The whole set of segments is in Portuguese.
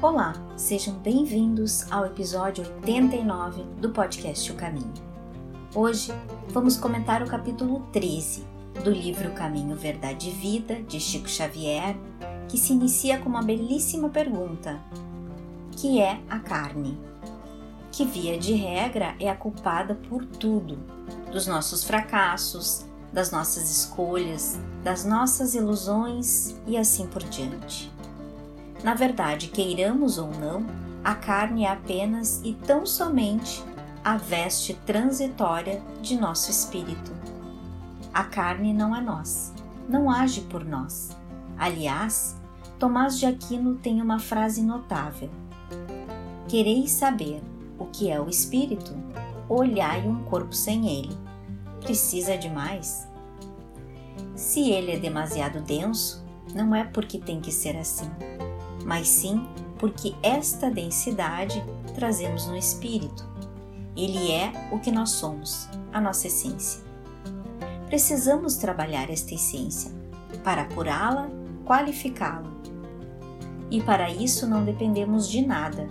Olá, sejam bem-vindos ao episódio 89 do podcast O Caminho. Hoje vamos comentar o capítulo 13 do livro Caminho, Verdade e Vida de Chico Xavier, que se inicia com uma belíssima pergunta: Que é a carne? Que, via de regra, é a culpada por tudo, dos nossos fracassos, das nossas escolhas, das nossas ilusões e assim por diante. Na verdade, queiramos ou não, a carne é apenas e tão somente a veste transitória de nosso espírito. A carne não é nós, não age por nós. Aliás, Tomás de Aquino tem uma frase notável: Quereis saber o que é o espírito? Olhai um corpo sem ele. Precisa de mais? Se ele é demasiado denso, não é porque tem que ser assim mas sim porque esta densidade trazemos no espírito. Ele é o que nós somos, a nossa essência. Precisamos trabalhar esta essência para apurá-la, qualificá-la. E para isso não dependemos de nada,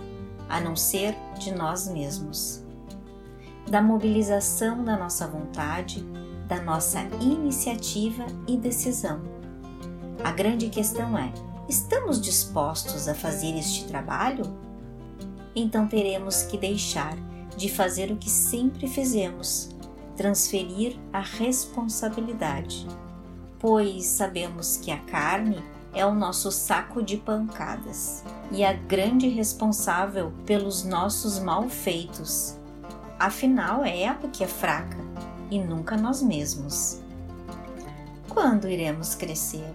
a não ser de nós mesmos. Da mobilização da nossa vontade, da nossa iniciativa e decisão. A grande questão é: Estamos dispostos a fazer este trabalho? Então teremos que deixar de fazer o que sempre fizemos, transferir a responsabilidade, pois sabemos que a carne é o nosso saco de pancadas e a grande responsável pelos nossos malfeitos. Afinal, é ela que é fraca e nunca nós mesmos. Quando iremos crescer?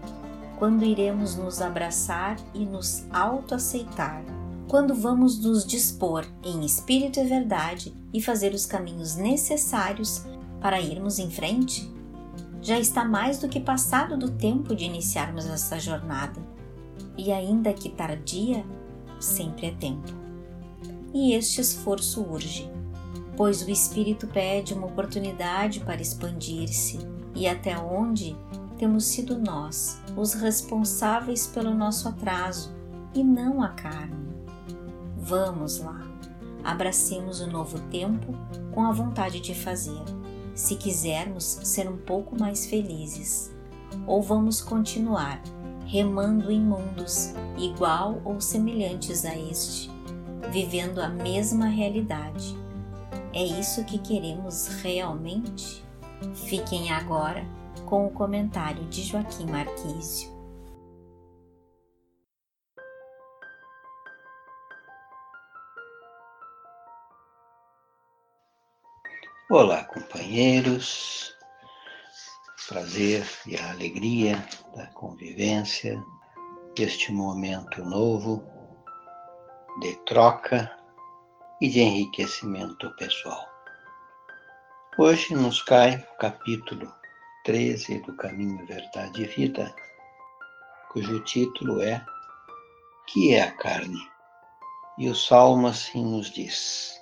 Quando iremos nos abraçar e nos autoaceitar, quando vamos nos dispor em espírito e verdade e fazer os caminhos necessários para irmos em frente? Já está mais do que passado do tempo de iniciarmos essa jornada. E ainda que tardia, sempre é tempo. E este esforço urge, pois o espírito pede uma oportunidade para expandir-se e até onde temos sido nós os responsáveis pelo nosso atraso e não a carne. Vamos lá, abracemos o novo tempo com a vontade de fazer, se quisermos ser um pouco mais felizes. Ou vamos continuar remando em mundos igual ou semelhantes a este, vivendo a mesma realidade. É isso que queremos realmente? Fiquem agora com o comentário de Joaquim Marquísio. Olá, companheiros. Prazer e a alegria da convivência, deste momento novo de troca e de enriquecimento pessoal. Hoje nos cai o capítulo 13 do Caminho, Verdade e Vida, cujo título é Que é a carne? E o Salmo assim nos diz: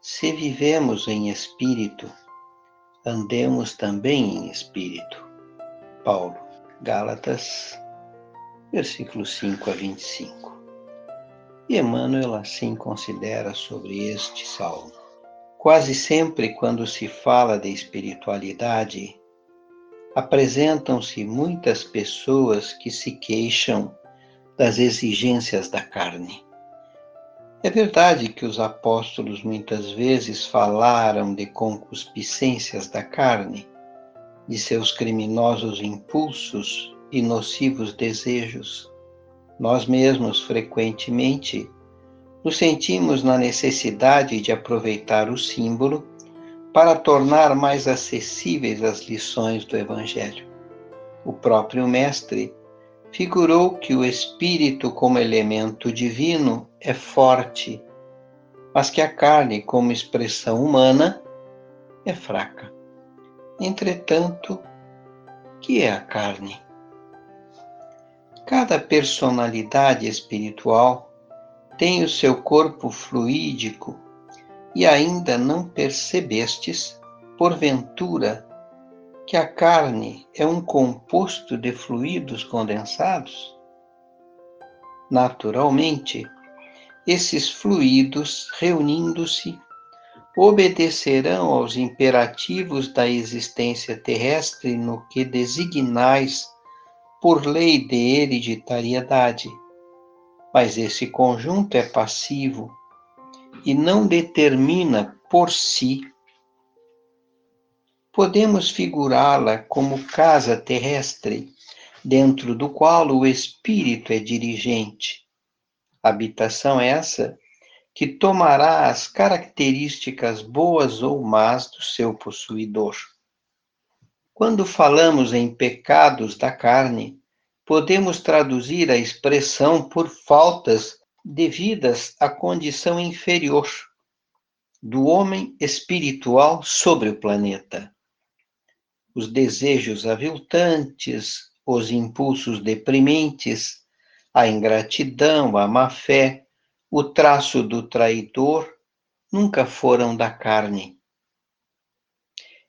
Se vivemos em espírito, andemos também em espírito. Paulo, Gálatas, versículos 5 a 25. E Emmanuel assim considera sobre este salmo. Quase sempre, quando se fala de espiritualidade, apresentam-se muitas pessoas que se queixam das exigências da carne. É verdade que os apóstolos muitas vezes falaram de concupiscências da carne, de seus criminosos impulsos e nocivos desejos. Nós mesmos, frequentemente, nos sentimos na necessidade de aproveitar o símbolo para tornar mais acessíveis as lições do Evangelho. O próprio Mestre figurou que o Espírito, como elemento divino, é forte, mas que a carne, como expressão humana, é fraca. Entretanto, que é a carne? Cada personalidade espiritual tem o seu corpo fluídico e ainda não percebestes, porventura, que a carne é um composto de fluidos condensados? Naturalmente, esses fluidos, reunindo-se, obedecerão aos imperativos da existência terrestre no que designais por lei de hereditariedade. Mas esse conjunto é passivo e não determina por si. Podemos figurá-la como casa terrestre, dentro do qual o espírito é dirigente. Habitação essa que tomará as características boas ou más do seu possuidor. Quando falamos em pecados da carne, podemos traduzir a expressão por faltas devidas à condição inferior do homem espiritual sobre o planeta. Os desejos aviltantes, os impulsos deprimentes, a ingratidão, a má-fé, o traço do traidor nunca foram da carne.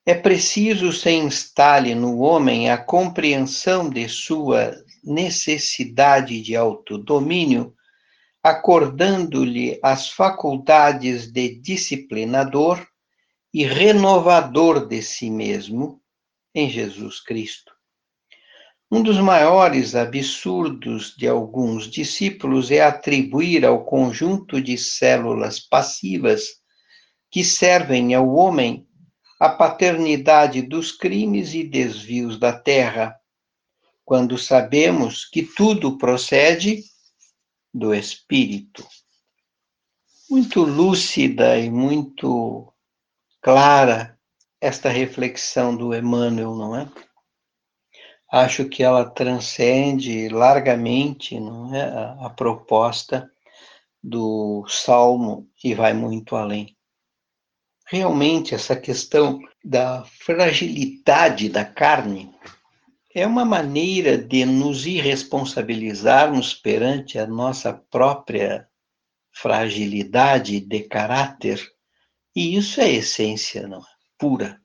É preciso se instale no homem a compreensão de sua necessidade de autodomínio, acordando-lhe as faculdades de disciplinador e renovador de si mesmo em Jesus Cristo. Um dos maiores absurdos de alguns discípulos é atribuir ao conjunto de células passivas que servem ao homem a paternidade dos crimes e desvios da terra, quando sabemos que tudo procede do Espírito. Muito lúcida e muito clara esta reflexão do Emmanuel, não é? acho que ela transcende largamente não é, a, a proposta do Salmo e vai muito além. Realmente, essa questão da fragilidade da carne é uma maneira de nos irresponsabilizarmos perante a nossa própria fragilidade de caráter, e isso é essência não, é? pura.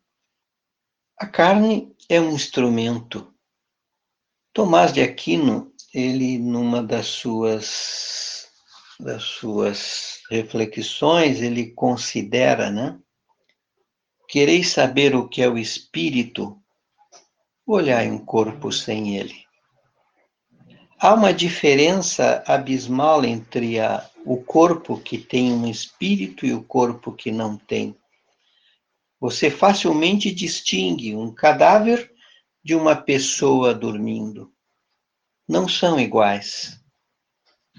A carne é um instrumento Tomás de Aquino, ele numa das suas das suas reflexões, ele considera, né? Quereis saber o que é o espírito? Olhai um corpo sem ele. Há uma diferença abismal entre a, o corpo que tem um espírito e o corpo que não tem. Você facilmente distingue um cadáver de uma pessoa dormindo. Não são iguais.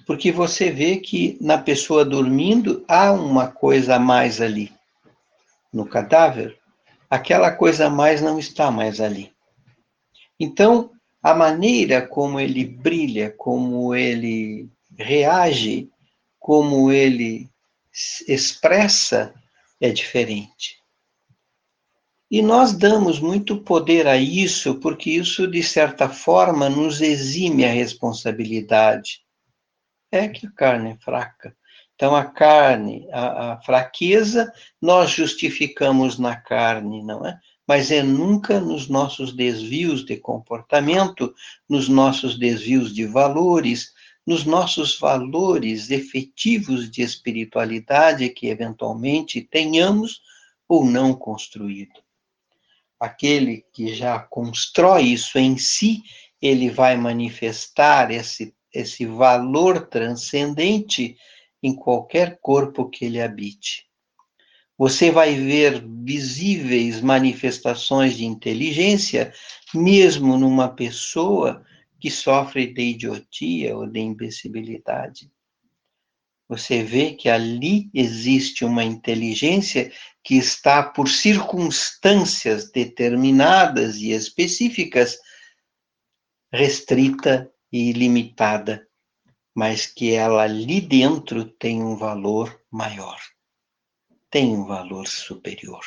Porque você vê que na pessoa dormindo há uma coisa a mais ali. No cadáver, aquela coisa a mais não está mais ali. Então, a maneira como ele brilha, como ele reage, como ele expressa é diferente. E nós damos muito poder a isso, porque isso, de certa forma, nos exime a responsabilidade. É que a carne é fraca. Então, a carne, a, a fraqueza, nós justificamos na carne, não é? Mas é nunca nos nossos desvios de comportamento, nos nossos desvios de valores, nos nossos valores efetivos de espiritualidade que eventualmente tenhamos ou não construído aquele que já constrói isso em si, ele vai manifestar esse, esse valor transcendente em qualquer corpo que ele habite. Você vai ver visíveis manifestações de inteligência, mesmo numa pessoa que sofre de idiotia ou de imbecilidade. Você vê que ali existe uma inteligência que está por circunstâncias determinadas e específicas restrita e limitada, mas que ela ali dentro tem um valor maior, tem um valor superior,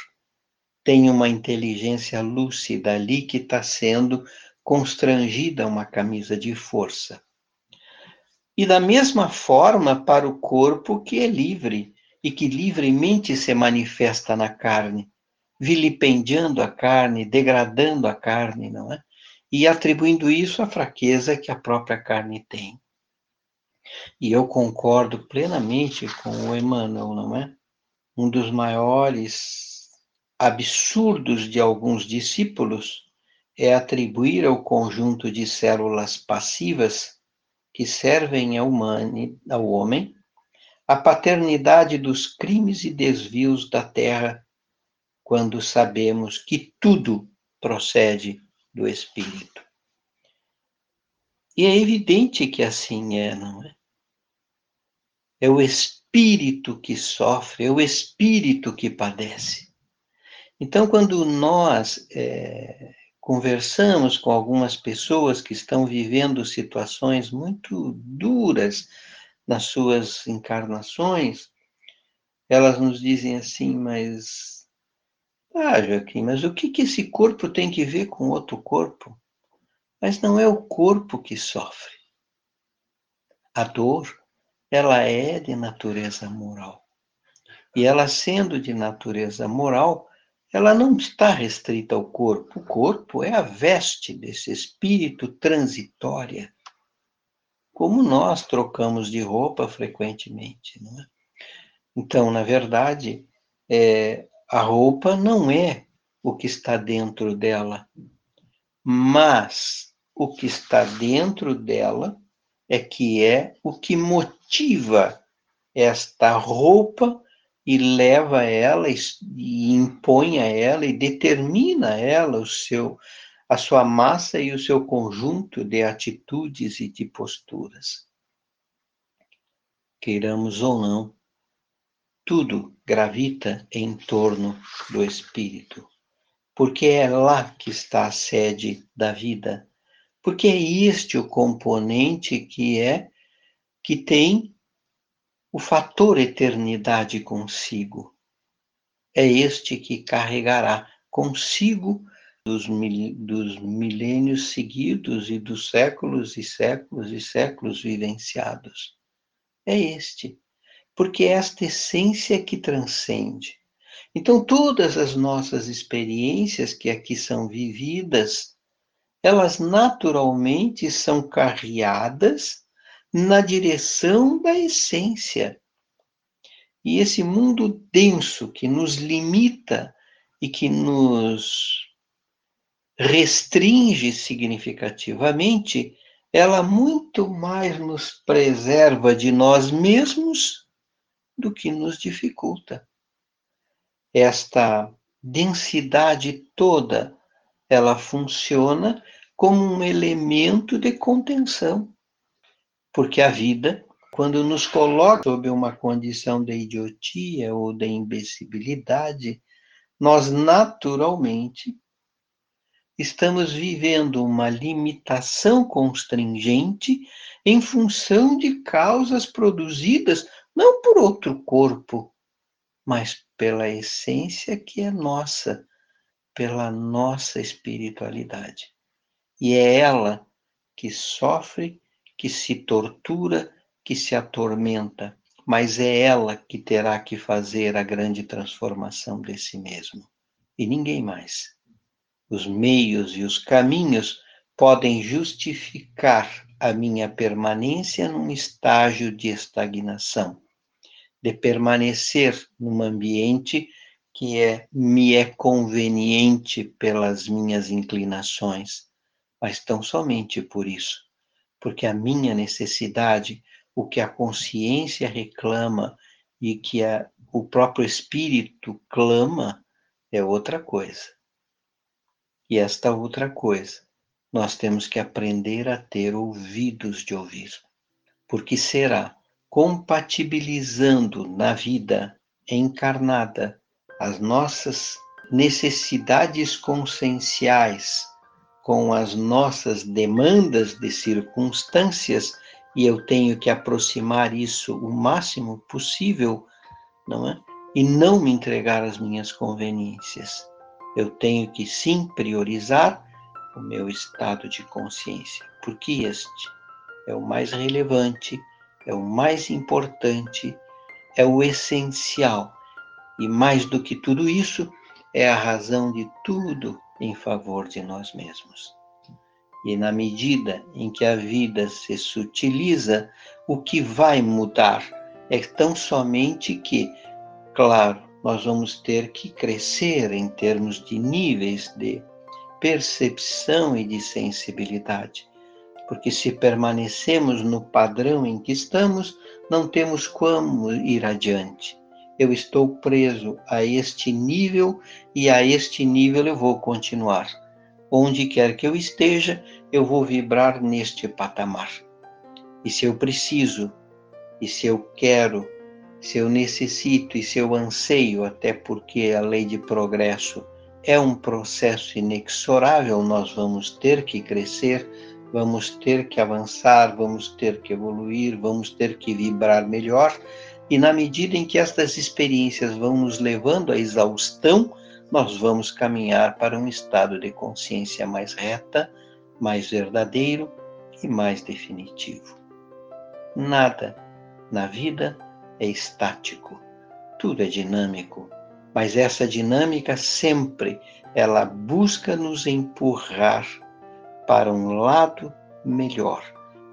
tem uma inteligência lúcida ali que está sendo constrangida a uma camisa de força. E da mesma forma para o corpo que é livre e que livremente se manifesta na carne, vilipendiando a carne, degradando a carne, não é? E atribuindo isso à fraqueza que a própria carne tem. E eu concordo plenamente com o Emmanuel, não é? Um dos maiores absurdos de alguns discípulos é atribuir ao conjunto de células passivas que servem ao, ao homem a paternidade dos crimes e desvios da terra, quando sabemos que tudo procede do Espírito. E é evidente que assim é, não é? É o espírito que sofre, é o espírito que padece. Então, quando nós é, conversamos com algumas pessoas que estão vivendo situações muito duras nas suas encarnações, elas nos dizem assim, mas. Ah, Joaquim, mas o que, que esse corpo tem que ver com outro corpo? Mas não é o corpo que sofre. A dor, ela é de natureza moral. E ela sendo de natureza moral, ela não está restrita ao corpo. O corpo é a veste desse espírito transitória, como nós trocamos de roupa frequentemente. Não é? Então, na verdade, é, a roupa não é o que está dentro dela, mas o que está dentro dela é que é o que motiva esta roupa e leva ela e impõe a ela e determina a ela o seu a sua massa e o seu conjunto de atitudes e de posturas. Queiramos ou não, tudo gravita em torno do espírito, porque é lá que está a sede da vida, porque é este o componente que é que tem o fator eternidade consigo. É este que carregará consigo dos, mil, dos milênios seguidos e dos séculos e séculos e séculos vivenciados. É este, porque é esta essência que transcende. Então, todas as nossas experiências que aqui são vividas, elas naturalmente são carreadas na direção da essência. E esse mundo denso que nos limita e que nos restringe significativamente, ela muito mais nos preserva de nós mesmos do que nos dificulta. Esta densidade toda, ela funciona como um elemento de contenção porque a vida, quando nos coloca sob uma condição de idiotia ou de imbecilidade, nós naturalmente estamos vivendo uma limitação constringente em função de causas produzidas não por outro corpo, mas pela essência que é nossa, pela nossa espiritualidade. E é ela que sofre que se tortura, que se atormenta, mas é ela que terá que fazer a grande transformação de si mesmo, e ninguém mais. Os meios e os caminhos podem justificar a minha permanência num estágio de estagnação, de permanecer num ambiente que é, me é conveniente pelas minhas inclinações, mas tão somente por isso porque a minha necessidade, o que a consciência reclama e que a, o próprio espírito clama é outra coisa. E esta outra coisa, nós temos que aprender a ter ouvidos de ouvir, porque será compatibilizando na vida encarnada as nossas necessidades conscienciais com as nossas demandas de circunstâncias e eu tenho que aproximar isso o máximo possível, não é? E não me entregar às minhas conveniências. Eu tenho que sim priorizar o meu estado de consciência, porque este é o mais relevante, é o mais importante, é o essencial. E mais do que tudo isso, é a razão de tudo em favor de nós mesmos. E na medida em que a vida se sutiliza, o que vai mudar é tão somente que, claro, nós vamos ter que crescer em termos de níveis de percepção e de sensibilidade. Porque se permanecemos no padrão em que estamos, não temos como ir adiante. Eu estou preso a este nível e a este nível eu vou continuar. Onde quer que eu esteja, eu vou vibrar neste patamar. E se eu preciso, e se eu quero, se eu necessito e se eu anseio, até porque a lei de progresso é um processo inexorável, nós vamos ter que crescer, vamos ter que avançar, vamos ter que evoluir, vamos ter que vibrar melhor. E na medida em que estas experiências vão nos levando à exaustão, nós vamos caminhar para um estado de consciência mais reta, mais verdadeiro e mais definitivo. Nada na vida é estático, tudo é dinâmico, mas essa dinâmica sempre ela busca nos empurrar para um lado melhor,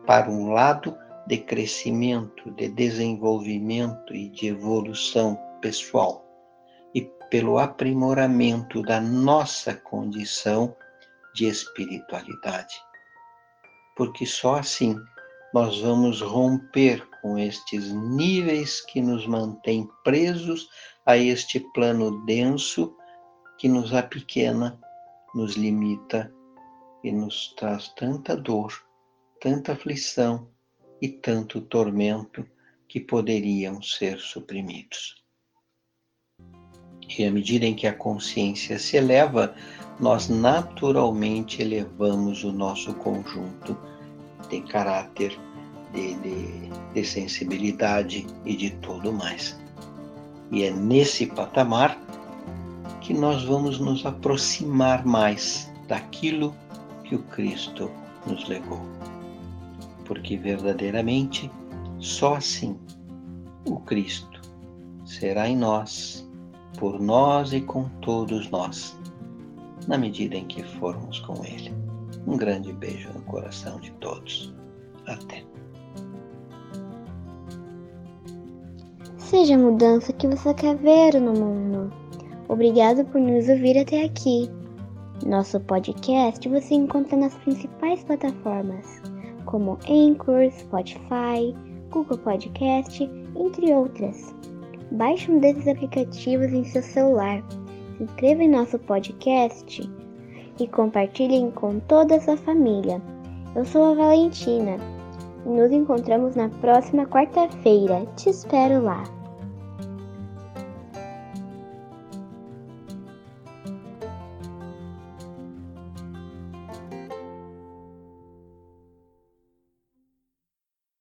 para um lado de crescimento, de desenvolvimento e de evolução pessoal pelo aprimoramento da nossa condição de espiritualidade. Porque só assim nós vamos romper com estes níveis que nos mantêm presos a este plano denso que nos apequena, nos limita e nos traz tanta dor, tanta aflição e tanto tormento que poderiam ser suprimidos. E à medida em que a consciência se eleva, nós naturalmente elevamos o nosso conjunto de caráter, de, de, de sensibilidade e de tudo mais. E é nesse patamar que nós vamos nos aproximar mais daquilo que o Cristo nos legou. Porque verdadeiramente só assim o Cristo será em nós por nós e com todos nós, na medida em que formos com Ele. Um grande beijo no coração de todos. Até. Seja a mudança que você quer ver no mundo. Obrigado por nos ouvir até aqui. Nosso podcast você encontra nas principais plataformas, como Anchor, Spotify, Google Podcast, entre outras. Baixe um desses aplicativos em seu celular, se inscreva em nosso podcast e compartilhem com toda a sua família. Eu sou a Valentina e nos encontramos na próxima quarta-feira. Te espero lá!